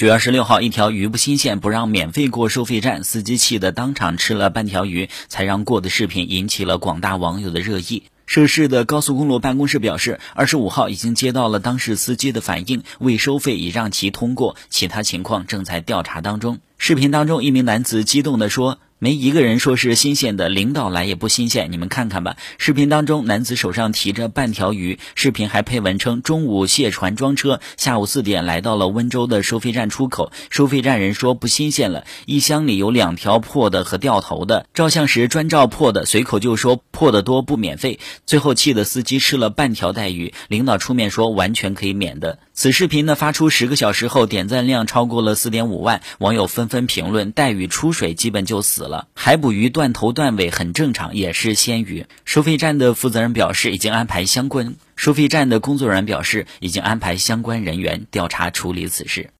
九月二十六号，一条鱼不新鲜不让免费过收费站，司机气得当场吃了半条鱼才让过的视频引起了广大网友的热议。涉事的高速公路办公室表示，二十五号已经接到了当事司机的反映，未收费已让其通过，其他情况正在调查当中。视频当中，一名男子激动地说。没一个人说是新鲜的，领导来也不新鲜，你们看看吧。视频当中，男子手上提着半条鱼，视频还配文称中午卸船装车，下午四点来到了温州的收费站出口，收费站人说不新鲜了，一箱里有两条破的和掉头的，照相时专照破的，随口就说破的多不免费，最后气的司机吃了半条带鱼，领导出面说完全可以免的。此视频呢发出十个小时后，点赞量超过了四点五万，网友纷纷评论带鱼出水基本就死了。海捕鱼断头断尾很正常，也是鲜鱼。收费站的负责人表示，已经安排相关收费站的工作人员表示，已经安排相关人员调查处理此事。